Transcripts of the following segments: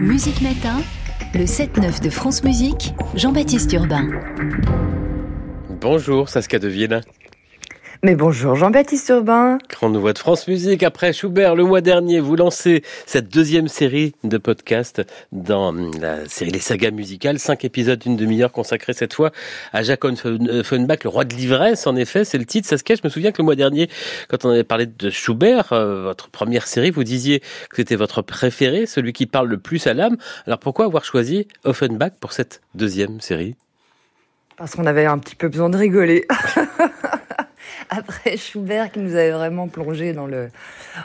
Musique Matin, le 7-9 de France Musique, Jean-Baptiste Urbain. Bonjour Saskia Deville. Mais bonjour Jean-Baptiste Urbain. Grande voix de France Musique. Après Schubert, le mois dernier, vous lancez cette deuxième série de podcasts dans la série Les Sagas musicales. Cinq épisodes d'une demi-heure consacrés cette fois à Jacques Offenbach, le roi de l'ivresse. En effet, c'est le titre. Saskia, je me souviens que le mois dernier, quand on avait parlé de Schubert, euh, votre première série, vous disiez que c'était votre préféré, celui qui parle le plus à l'âme. Alors pourquoi avoir choisi Offenbach pour cette deuxième série? Parce qu'on avait un petit peu besoin de rigoler. après Schubert qui nous avait vraiment plongé dans le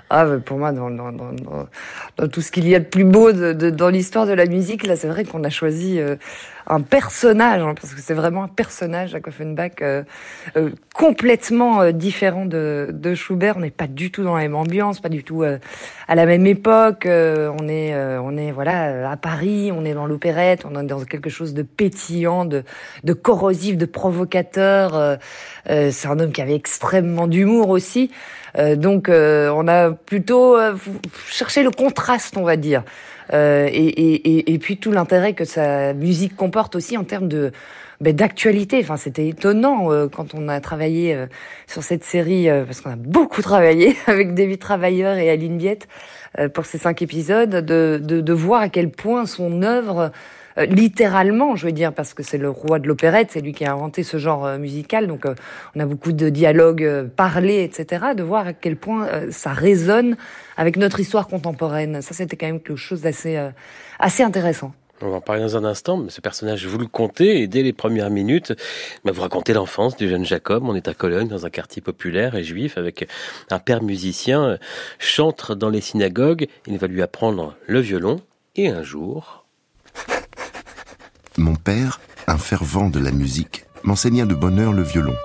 ah pour moi dans, dans, dans, dans tout ce qu'il y a de plus beau de, de, dans l'histoire de la musique là c'est vrai qu'on a choisi euh, un personnage hein, parce que c'est vraiment un personnage à Offenbach euh, euh, complètement euh, différent de, de Schubert. On n'est pas du tout dans la même ambiance pas du tout à la même époque on est on est voilà à Paris on est dans l'opérette on est dans quelque chose de pétillant de, de corrosif de provocateur c'est un homme qui avait extrêmement d'humour aussi. Euh, donc euh, on a plutôt euh, cherché le contraste, on va dire. Et, et, et, puis tout l'intérêt que sa musique comporte aussi en termes de ben, d'actualité. Enfin, c'était étonnant quand on a travaillé sur cette série, parce qu'on a beaucoup travaillé avec David Travailleur et Aline Biette pour ces cinq épisodes, de, de, de voir à quel point son œuvre euh, littéralement, je veux dire, parce que c'est le roi de l'opérette, c'est lui qui a inventé ce genre euh, musical, donc euh, on a beaucoup de dialogues parlés, etc., de voir à quel point ça résonne avec notre histoire contemporaine. Ça, c'était quand même quelque chose d'assez assez intéressant. On va en parler dans un instant, mais ce personnage, vous le comptez, et dès les premières minutes, bah, vous racontez l'enfance du jeune Jacob. On est à Cologne, dans un quartier populaire et juif, avec un père musicien, chantre dans les synagogues. Il va lui apprendre le violon, et un jour, mon père, un fervent de la musique, m'enseigna de bonne heure le violon.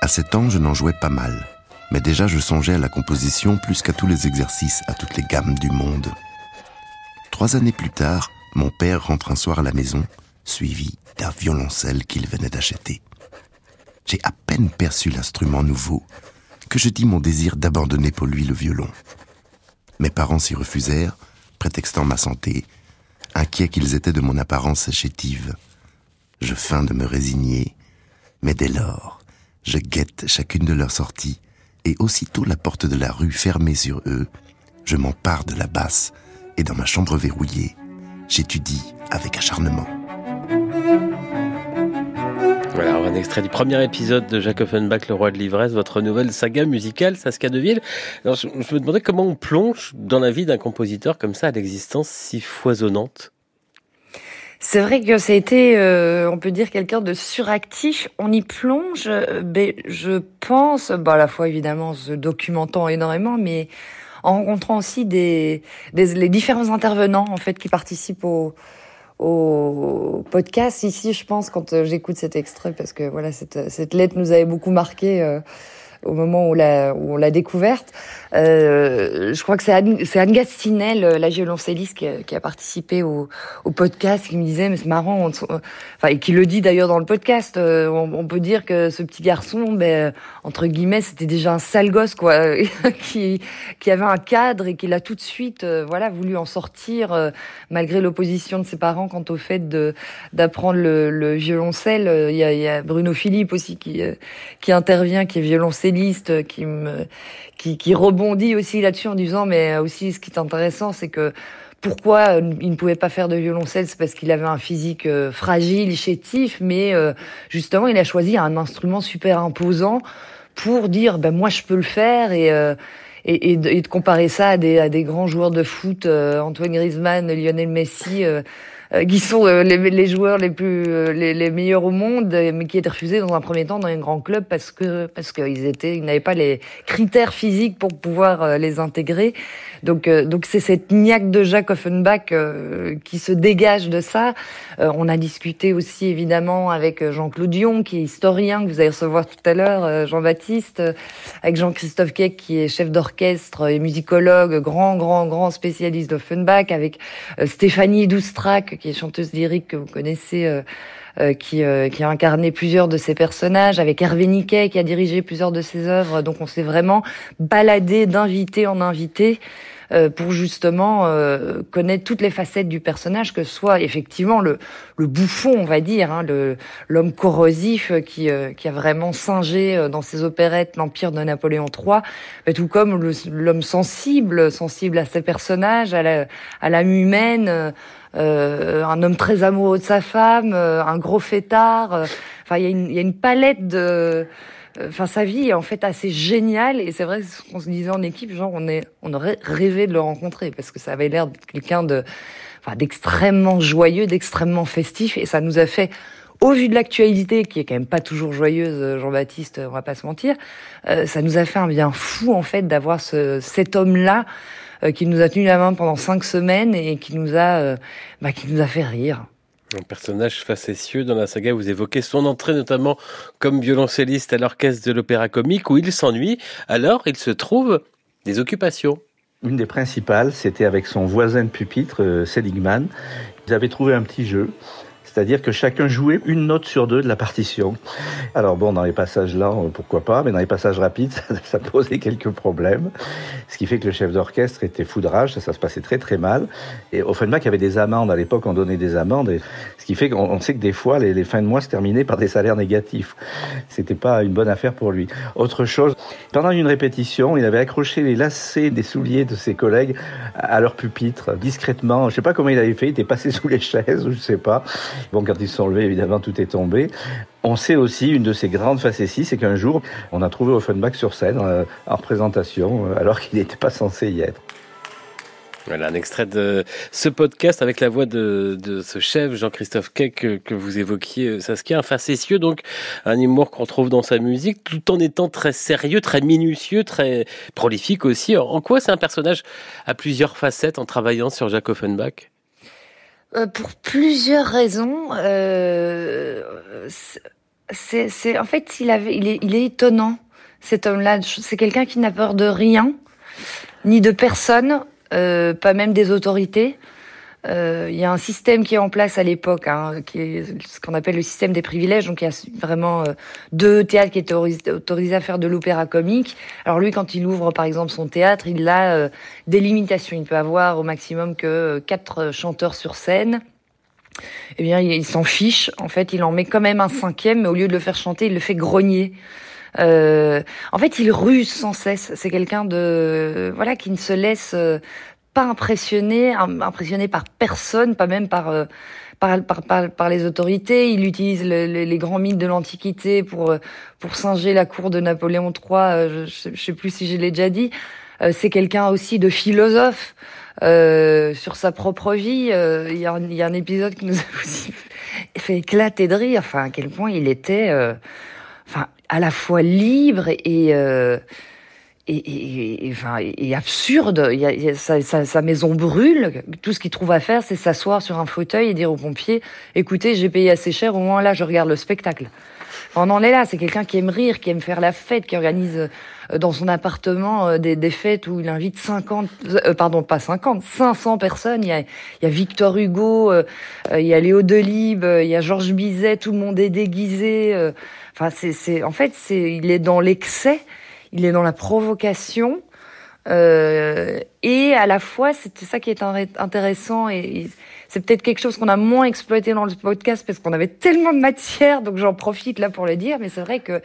À sept ans, je n'en jouais pas mal, mais déjà je songeais à la composition plus qu'à tous les exercices, à toutes les gammes du monde. Trois années plus tard, mon père rentre un soir à la maison, suivi d'un violoncelle qu'il venait d'acheter. J'ai à peine perçu l'instrument nouveau que je dis mon désir d'abandonner pour lui le violon. Mes parents s'y refusèrent, prétextant ma santé inquiets qu'ils étaient de mon apparence chétive. Je feins de me résigner, mais dès lors, je guette chacune de leurs sorties, et aussitôt la porte de la rue fermée sur eux, je m'empare de la basse, et dans ma chambre verrouillée, j'étudie avec acharnement. Voilà, un extrait du premier épisode de Jacques Offenbach, Le Roi de l'Ivresse, votre nouvelle saga musicale, Saskia Deville. Alors, je, me demandais comment on plonge dans la vie d'un compositeur comme ça, à l'existence si foisonnante. C'est vrai que ça a été, euh, on peut dire, quelqu'un de suractif. On y plonge, euh, mais je pense, bah, à la fois évidemment se documentant énormément, mais en rencontrant aussi des, des les différents intervenants en fait qui participent au, au podcast ici, je pense, quand euh, j'écoute cet extrait, parce que voilà, cette, cette lettre nous avait beaucoup marqué. Euh, au moment où, la, où on l'a découverte. Euh, je crois que c'est Anne, Anne Gastinel, la violoncelliste, qui a, qui a participé au, au, podcast, qui me disait, mais c'est marrant, enfin, et qui le dit d'ailleurs dans le podcast, euh, on, on, peut dire que ce petit garçon, ben, entre guillemets, c'était déjà un sale gosse, quoi, qui, qui avait un cadre et qui a tout de suite, euh, voilà, voulu en sortir, euh, malgré l'opposition de ses parents quant au fait de, d'apprendre le, le violoncelle. Il y, a, y a Bruno Philippe aussi qui, qui intervient, qui est violoncelliste qui me qui, qui rebondit aussi là-dessus en disant mais aussi ce qui est intéressant c'est que pourquoi euh, il ne pouvait pas faire de violoncelle C'est parce qu'il avait un physique euh, fragile, chétif, mais euh, justement, il a choisi un instrument super imposant pour dire, ben moi, je peux le faire et et, et, de, comparer ça à des, à des grands joueurs de foot, Antoine Griezmann, Lionel Messi. Euh, qui sont euh, les, les, joueurs les plus euh, les, les, meilleurs au monde, mais qui étaient refusés dans un premier temps dans un grand club parce que parce qu'ils étaient ils n'avaient pas les critères physiques pour pouvoir les intégrer. Donc donc c'est cette niaque de Jacques Offenbach qui se dégage de ça. on a discuté aussi évidemment avec Jean-Claude Dion qui est historien que vous allez recevoir tout à l'heure, Jean-Baptiste, avec Jean-Christophe Keck qui est chef d'orchestre et musicologue, grand grand grand spécialiste d'Offenbach, avec Stéphanie Doustrac qui est chanteuse lyrique que vous connaissez, euh, euh, qui, euh, qui a incarné plusieurs de ses personnages, avec Hervé Niquet qui a dirigé plusieurs de ses œuvres. Donc on s'est vraiment baladé d'invité en invité. Euh, pour justement euh, connaître toutes les facettes du personnage, que soit effectivement le, le bouffon, on va dire, hein, l'homme corrosif qui, qui a vraiment singé dans ses opérettes l'empire de Napoléon III, mais tout comme l'homme sensible, sensible à ses personnages, à à l'âme humaine. Euh, un homme très amoureux de sa femme, un gros fêtard. Enfin, il y, y, a une palette de Enfin, sa vie est en fait assez géniale et c'est vrai qu'on se disait en équipe, genre on est, on aurait rêvé de le rencontrer parce que ça avait l'air de quelqu'un de, enfin, d'extrêmement joyeux, d'extrêmement festif et ça nous a fait au vu de l'actualité, qui est quand même pas toujours joyeuse, Jean-Baptiste, on va pas se mentir, euh, ça nous a fait un bien fou en fait d'avoir ce, cet homme-là euh, qui nous a tenu la main pendant cinq semaines et qui nous a, euh, bah, qui nous a fait rire. Un personnage facétieux dans la saga, vous évoquez son entrée notamment comme violoncelliste à l'orchestre de l'opéra comique où il s'ennuie, alors il se trouve des occupations. Une des principales, c'était avec son voisin de pupitre, euh, Seligman. Ils avaient trouvé un petit jeu c'est-à-dire que chacun jouait une note sur deux de la partition. Alors bon, dans les passages lents, pourquoi pas, mais dans les passages rapides, ça, posait quelques problèmes. Ce qui fait que le chef d'orchestre était foudrage, ça, ça, se passait très très mal. Et Offenbach avait des amendes, à l'époque on donnait des amendes, ce qui fait qu'on sait que des fois les, fins de mois se terminaient par des salaires négatifs. C'était pas une bonne affaire pour lui. Autre chose, pendant une répétition, il avait accroché les lacets des souliers de ses collègues à leur pupitre, discrètement. Je sais pas comment il avait fait, il était passé sous les chaises, je sais pas. Bon, quand ils sont levés, évidemment, tout est tombé. On sait aussi, une de ces grandes facéties, c'est qu'un jour, on a trouvé Offenbach sur scène, euh, en représentation, euh, alors qu'il n'était pas censé y être. Voilà un extrait de ce podcast avec la voix de, ce chef Jean-Christophe Kek que, que, vous évoquiez, euh, Saskia, un facétieux, donc un humour qu'on trouve dans sa musique, tout en étant très sérieux, très minutieux, très prolifique aussi. En quoi c'est un personnage à plusieurs facettes en travaillant sur Jacques Offenbach? Euh, pour plusieurs raisons. Euh, c'est, en fait, il avait, il est, il est étonnant. Cet homme-là, c'est quelqu'un qui n'a peur de rien, ni de personne, euh, pas même des autorités. Euh, il y a un système qui est en place à l'époque, hein, qui est ce qu'on appelle le système des privilèges. Donc il y a vraiment euh, deux théâtres qui étaient autorisés à faire de l'opéra comique. Alors lui, quand il ouvre par exemple son théâtre, il a euh, des limitations. Il peut avoir au maximum que quatre chanteurs sur scène. Eh bien, il, s'en fiche. En fait, il en met quand même un cinquième, mais au lieu de le faire chanter, il le fait grogner. Euh, en fait, il ruse sans cesse. C'est quelqu'un de voilà qui ne se laisse pas impressionné, impressionné par personne, pas même par euh, par, par, par, les autorités. Il utilise les grands mythes de l'Antiquité pour euh, pour singer la cour de Napoléon III. Euh, je, je sais plus si je l'ai déjà dit. C'est quelqu'un aussi de philosophe euh, sur sa propre vie. Il y, a, y, a, un épisode qui nous a aussi fait éclater de rire. Enfin, à quel point il était, enfin, à la fois libre et et, et, enfin, et absurde. Il y a, il y a, sa, sa, maison brûle. Tout ce qu'il trouve à faire, c'est s'asseoir sur un fauteuil et dire aux pompiers "Écoutez, j'ai payé assez cher. Au moins là, je regarde le spectacle." On en est là. C'est quelqu'un qui aime rire, qui aime faire la fête, qui organise euh, dans son appartement euh, des, des fêtes où il invite 50, euh, pardon, pas 50, 500 personnes. Il y a, il y a Victor Hugo, euh, il y a Léo Delibes, il y a Georges Bizet. Tout le monde est déguisé. Enfin, c'est, en fait, c'est, il est dans l'excès il est dans la provocation. Euh, et à la fois, c'est ça qui est intéressant et, c'est peut-être quelque chose qu'on a moins exploité dans le podcast parce qu'on avait tellement de matière, donc j'en profite là pour le dire. Mais c'est vrai que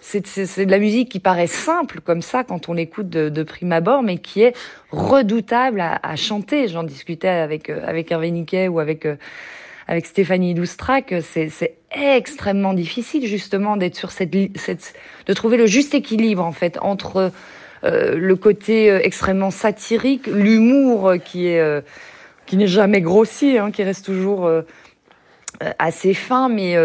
c'est de la musique qui paraît simple comme ça quand on l'écoute de, prime abord, mais qui est redoutable à, à chanter. J'en discutais avec euh, avec Hervé Niquet ou avec euh, avec Stéphanie Doustrac, c'est extrêmement difficile justement d'être sur cette, cette, de trouver le juste équilibre en fait entre euh, le côté euh, extrêmement satirique, l'humour qui est euh, qui n'est jamais grossier, hein, qui reste toujours assez fin, mais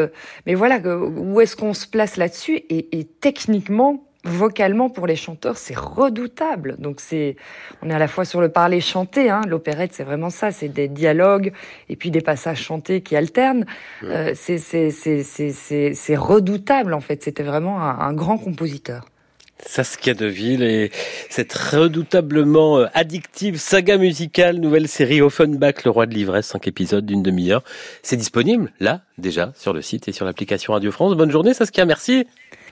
mais voilà, où est-ce qu'on se place là-dessus? Et, et techniquement vocalement pour les chanteurs, c'est redoutable. Donc c'est, on est à la fois sur le parler chanté. Hein. L'opérette, c'est vraiment ça, c'est des dialogues et puis des passages chantés qui alternent. Euh, c'est c'est c'est c'est c'est redoutable en fait. C'était vraiment un, un grand compositeur. Saskia Deville et cette redoutablement euh, addictive saga musicale, nouvelle série Offenbach, le roi de l'ivresse, cinq épisodes d'une demi-heure. C'est disponible, là, déjà, sur le site et sur l'application Radio France. Bonne journée, Saskia, merci.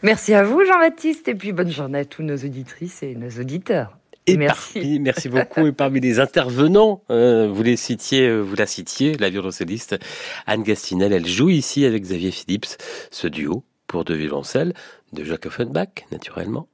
Merci à vous, Jean-Baptiste, et puis bonne journée à tous nos auditrices et nos auditeurs. Et Merci. parmi- merci beaucoup. Et parmi les intervenants, euh, vous les citiez, euh, vous la citiez, la violoncelliste Anne Gastinel. Elle joue ici avec Xavier Phillips, ce duo pour deux violoncelles de Jacques Offenbach, naturellement.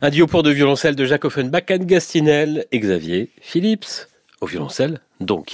Un duo pour deux violoncelles de Jacques Offenbach, Anne Gastinel et Xavier Phillips. Au violoncelle, donc.